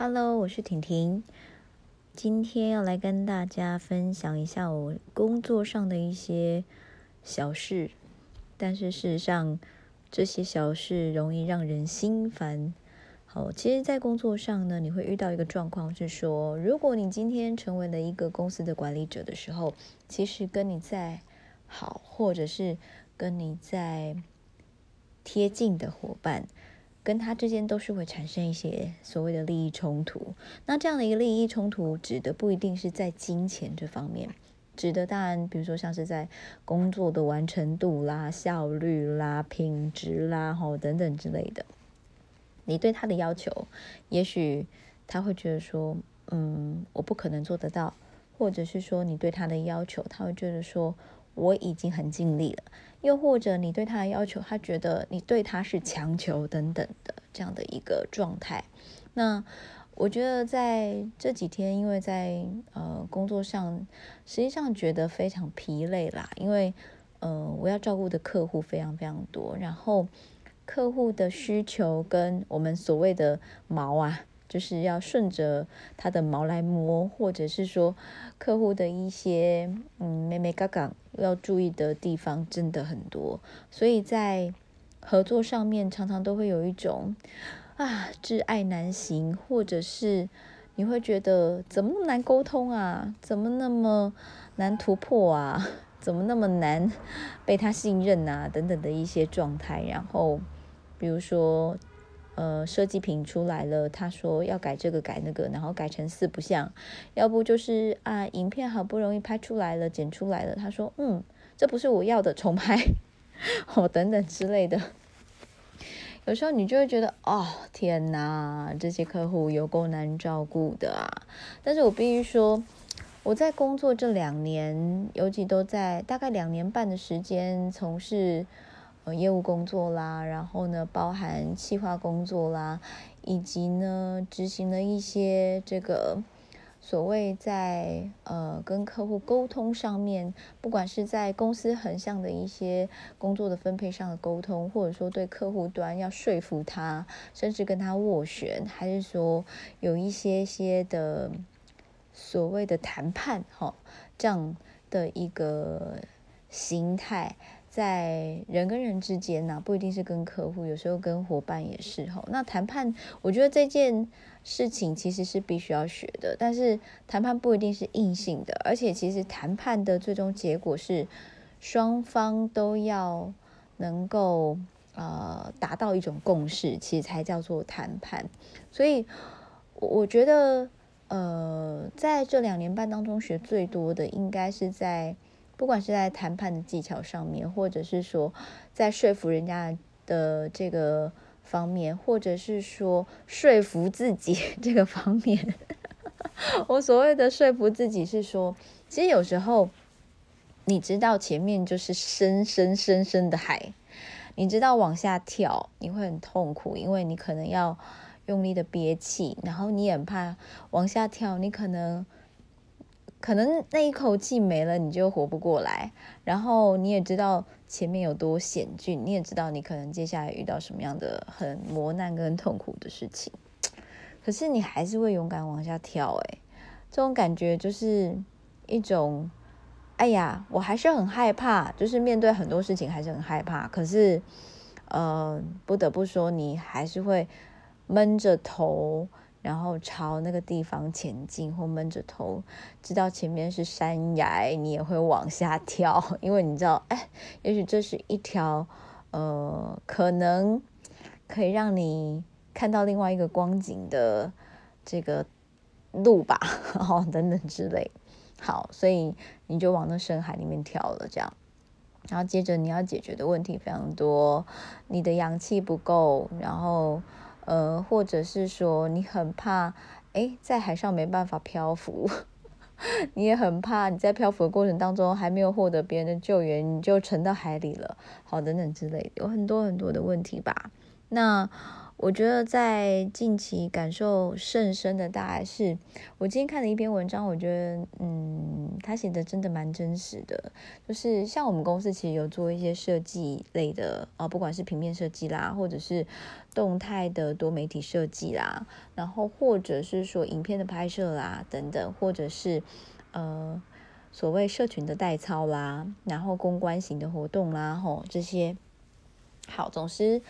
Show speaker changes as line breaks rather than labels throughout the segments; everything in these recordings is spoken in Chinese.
Hello，我是婷婷，今天要来跟大家分享一下我工作上的一些小事，但是事实上这些小事容易让人心烦。好，其实，在工作上呢，你会遇到一个状况是说，如果你今天成为了一个公司的管理者的时候，其实跟你在好，或者是跟你在贴近的伙伴。跟他之间都是会产生一些所谓的利益冲突。那这样的一个利益冲突，指的不一定是在金钱这方面，指的当然，比如说像是在工作的完成度啦、效率啦、品质啦，吼等等之类的。你对他的要求，也许他会觉得说，嗯，我不可能做得到，或者是说你对他的要求，他会觉得说。我已经很尽力了，又或者你对他的要求，他觉得你对他是强求等等的这样的一个状态。那我觉得在这几天，因为在呃工作上，实际上觉得非常疲累啦，因为呃我要照顾的客户非常非常多，然后客户的需求跟我们所谓的毛啊。就是要顺着他的毛来摸，或者是说客户的一些嗯妹妹嘎嘎要注意的地方真的很多，所以在合作上面常常都会有一种啊挚爱难行，或者是你会觉得怎么那么难沟通啊，怎么那么难突破啊，怎么那么难被他信任啊等等的一些状态，然后比如说。呃，设计品出来了，他说要改这个改那个，然后改成四不像，要不就是啊，影片好不容易拍出来了，剪出来了，他说嗯，这不是我要的，重拍，哦等等之类的。有时候你就会觉得哦，天哪，这些客户有够难照顾的啊！但是我必须说，我在工作这两年，尤其都在大概两年半的时间从事。业务工作啦，然后呢，包含企划工作啦，以及呢，执行了一些这个所谓在呃跟客户沟通上面，不管是在公司横向的一些工作的分配上的沟通，或者说对客户端要说服他，甚至跟他斡旋，还是说有一些些的所谓的谈判，哈，这样的一个形态。在人跟人之间呢，不一定是跟客户，有时候跟伙伴也是吼。那谈判，我觉得这件事情其实是必须要学的，但是谈判不一定是硬性的，而且其实谈判的最终结果是双方都要能够呃达到一种共识，其实才叫做谈判。所以我觉得呃在这两年半当中学最多的，应该是在。不管是在谈判的技巧上面，或者是说在说服人家的这个方面，或者是说说服自己 这个方面，我所谓的说服自己是说，其实有时候你知道前面就是深深深深的海，你知道往下跳你会很痛苦，因为你可能要用力的憋气，然后你也很怕往下跳，你可能。可能那一口气没了，你就活不过来。然后你也知道前面有多险峻，你也知道你可能接下来遇到什么样的很磨难跟痛苦的事情。可是你还是会勇敢往下跳，诶，这种感觉就是一种，哎呀，我还是很害怕，就是面对很多事情还是很害怕。可是，呃，不得不说，你还是会闷着头。然后朝那个地方前进，或闷着头，知道前面是山崖，你也会往下跳，因为你知道，哎，也许这是一条，呃，可能可以让你看到另外一个光景的这个路吧，哦，等等之类。好，所以你就往那深海里面跳了，这样。然后接着你要解决的问题非常多，你的氧气不够，然后。呃，或者是说你很怕，哎，在海上没办法漂浮，你也很怕你在漂浮的过程当中还没有获得别人的救援，你就沉到海里了，好，等等之类，有很多很多的问题吧。那我觉得在近期感受甚深的，大概是我今天看了一篇文章，我觉得，嗯，他写的真的蛮真实的。就是像我们公司其实有做一些设计类的啊，不管是平面设计啦，或者是动态的多媒体设计啦，然后或者是说影片的拍摄啦等等，或者是呃所谓社群的代操啦，然后公关型的活动啦，吼这些。好，总之。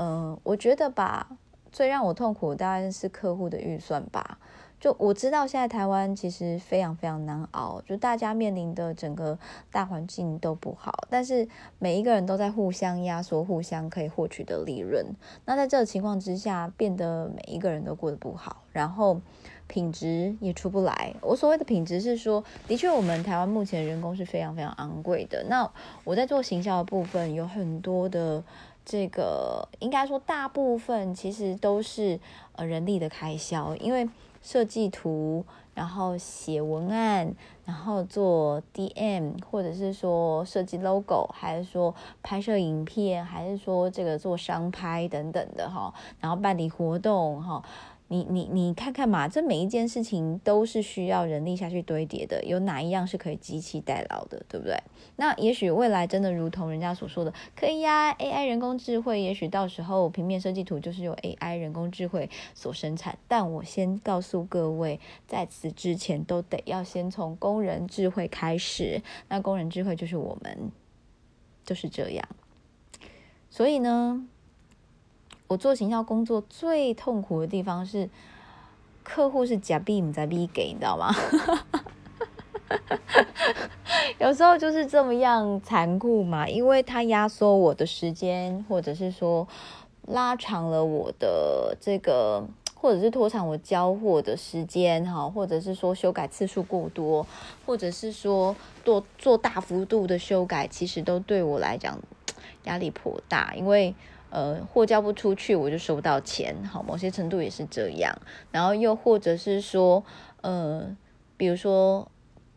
嗯，我觉得吧，最让我痛苦大概是客户的预算吧。就我知道现在台湾其实非常非常难熬，就大家面临的整个大环境都不好，但是每一个人都在互相压缩，互相可以获取的利润。那在这个情况之下，变得每一个人都过得不好，然后品质也出不来。我所谓的品质是说，的确我们台湾目前人工是非常非常昂贵的。那我在做行销的部分有很多的。这个应该说，大部分其实都是呃人力的开销，因为设计图，然后写文案，然后做 DM，或者是说设计 logo，还是说拍摄影片，还是说这个做商拍等等的哈，然后办理活动哈。你你你看看嘛，这每一件事情都是需要人力下去堆叠的，有哪一样是可以机器代劳的，对不对？那也许未来真的如同人家所说的，可以呀，AI 人工智慧，也许到时候平面设计图就是由 AI 人工智慧所生产。但我先告诉各位，在此之前都得要先从工人智慧开始。那工人智慧就是我们，就是这样。所以呢？我做行销工作最痛苦的地方是，客户是假币唔在币给，你知道吗？有时候就是这么样残酷嘛，因为他压缩我的时间，或者是说拉长了我的这个，或者是拖长我交货的时间哈，或者是说修改次数过多，或者是说做做大幅度的修改，其实都对我来讲压力颇大，因为。呃，货交不出去，我就收不到钱。好，某些程度也是这样。然后又或者是说，呃，比如说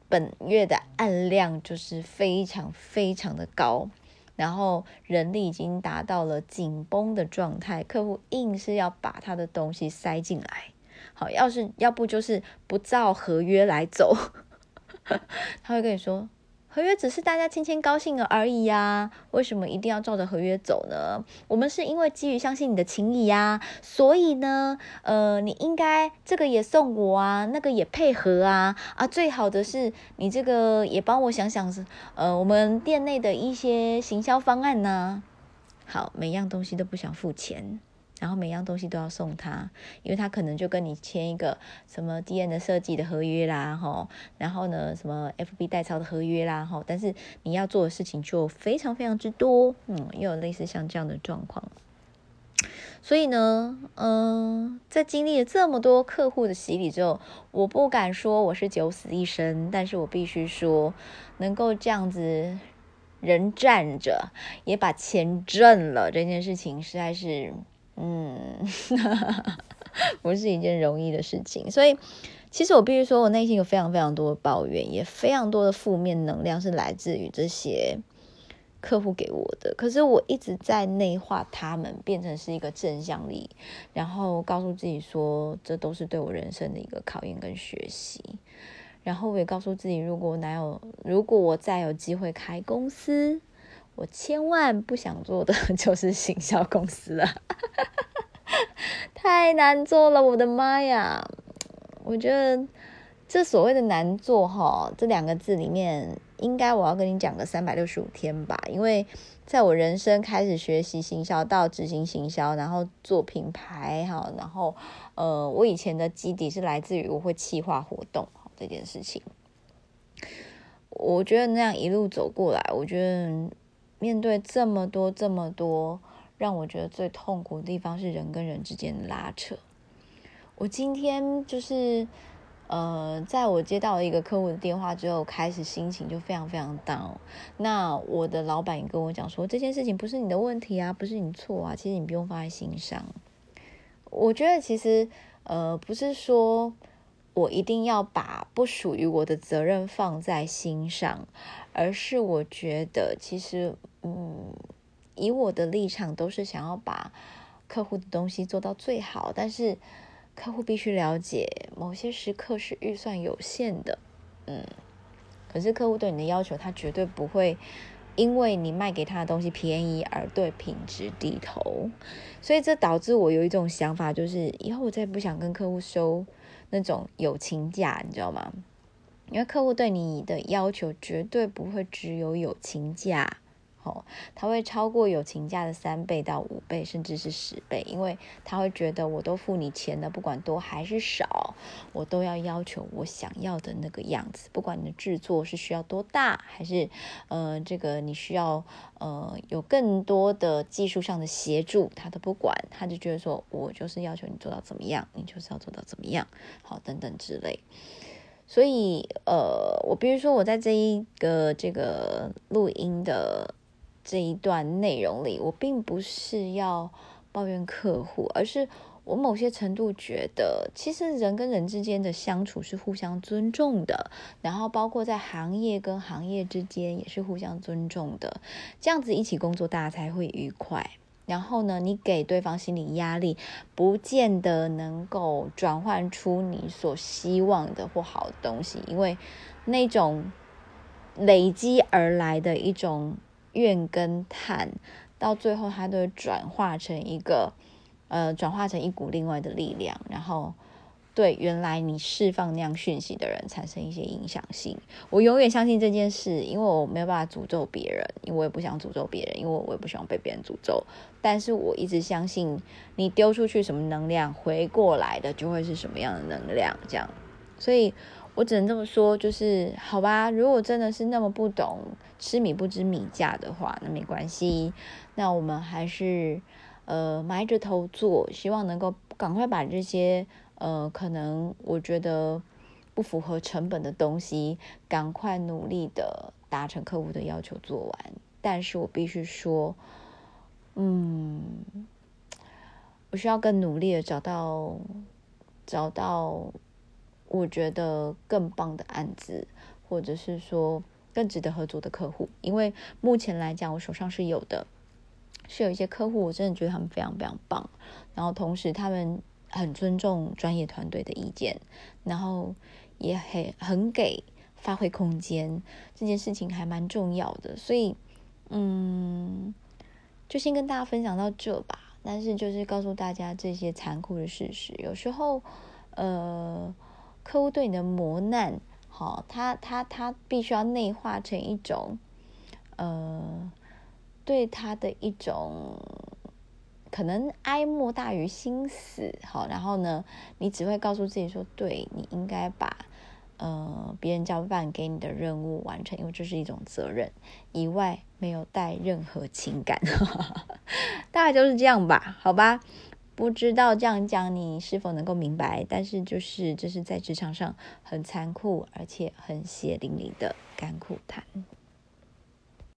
本月的案量就是非常非常的高，然后人力已经达到了紧绷的状态，客户硬是要把他的东西塞进来。好，要是要不就是不照合约来走，他会跟你说。合约只是大家签签高兴了而已呀，为什么一定要照着合约走呢？我们是因为基于相信你的情谊呀，所以呢，呃，你应该这个也送我啊，那个也配合啊，啊，最好的是你这个也帮我想想，呃，我们店内的一些行销方案呢。好，每样东西都不想付钱。然后每样东西都要送他，因为他可能就跟你签一个什么 D N 的设计的合约啦，吼，然后呢什么 F B 代操的合约啦，吼，但是你要做的事情就非常非常之多，嗯，又有类似像这样的状况，所以呢，嗯，在经历了这么多客户的洗礼之后，我不敢说我是九死一生，但是我必须说，能够这样子人站着也把钱挣了，这件事情实在是。嗯，不是一件容易的事情，所以其实我必须说，我内心有非常非常多的抱怨，也非常多的负面能量是来自于这些客户给我的。可是我一直在内化他们，变成是一个正向力，然后告诉自己说，这都是对我人生的一个考验跟学习。然后我也告诉自己，如果哪有，如果我再有机会开公司。我千万不想做的 就是行销公司了，太难做了，我的妈呀！我觉得这所谓的难做哈，这两个字里面，应该我要跟你讲个三百六十五天吧，因为在我人生开始学习行销到执行行销，然后做品牌哈，然后呃，我以前的基底是来自于我会企划活动这件事情，我觉得那样一路走过来，我觉得。面对这么多这么多，让我觉得最痛苦的地方是人跟人之间的拉扯。我今天就是，呃，在我接到一个客户的电话之后，开始心情就非常非常 down。那我的老板也跟我讲说，这件事情不是你的问题啊，不是你错啊，其实你不用放在心上。我觉得其实，呃，不是说我一定要把不属于我的责任放在心上，而是我觉得其实。嗯，以我的立场，都是想要把客户的东西做到最好，但是客户必须了解，某些时刻是预算有限的，嗯，可是客户对你的要求，他绝对不会因为你卖给他的东西便宜而对品质低头，所以这导致我有一种想法，就是以后我再也不想跟客户收那种友情价，你知道吗？因为客户对你的要求绝对不会只有友情价。哦，他会超过友情价的三倍到五倍，甚至是十倍，因为他会觉得我都付你钱了，不管多还是少，我都要要求我想要的那个样子。不管你的制作是需要多大，还是呃这个你需要呃有更多的技术上的协助，他都不管，他就觉得说我就是要求你做到怎么样，你就是要做到怎么样，好等等之类。所以呃，我比如说我在这一个这个录音的。这一段内容里，我并不是要抱怨客户，而是我某些程度觉得，其实人跟人之间的相处是互相尊重的，然后包括在行业跟行业之间也是互相尊重的，这样子一起工作，大家才会愉快。然后呢，你给对方心理压力，不见得能够转换出你所希望的或好的东西，因为那种累积而来的一种。怨跟叹，到最后它都会转化成一个，呃，转化成一股另外的力量，然后对原来你释放那样讯息的人产生一些影响性。我永远相信这件事，因为我没有办法诅咒别人，因为我也不想诅咒别人，因为我也不希望被别人诅咒。但是我一直相信，你丢出去什么能量，回过来的就会是什么样的能量，这样。所以。我只能这么说，就是好吧。如果真的是那么不懂吃米不知米价的话，那没关系。那我们还是呃埋着头做，希望能够赶快把这些呃可能我觉得不符合成本的东西，赶快努力的达成客户的要求做完。但是我必须说，嗯，我需要更努力的找到找到。我觉得更棒的案子，或者是说更值得合作的客户，因为目前来讲，我手上是有的，是有一些客户，我真的觉得他们非常非常棒，然后同时他们很尊重专业团队的意见，然后也很很给发挥空间，这件事情还蛮重要的，所以嗯，就先跟大家分享到这吧。但是就是告诉大家这些残酷的事实，有时候呃。客户对你的磨难，好，他他他必须要内化成一种，呃，对他的一种可能哀莫大于心死，好，然后呢，你只会告诉自己说，对你应该把呃别人交办给你的任务完成，因为这是一种责任，以外没有带任何情感，大概就是这样吧，好吧。不知道这样讲你是否能够明白，但是就是这是在职场上很残酷而且很血淋淋的甘苦谈。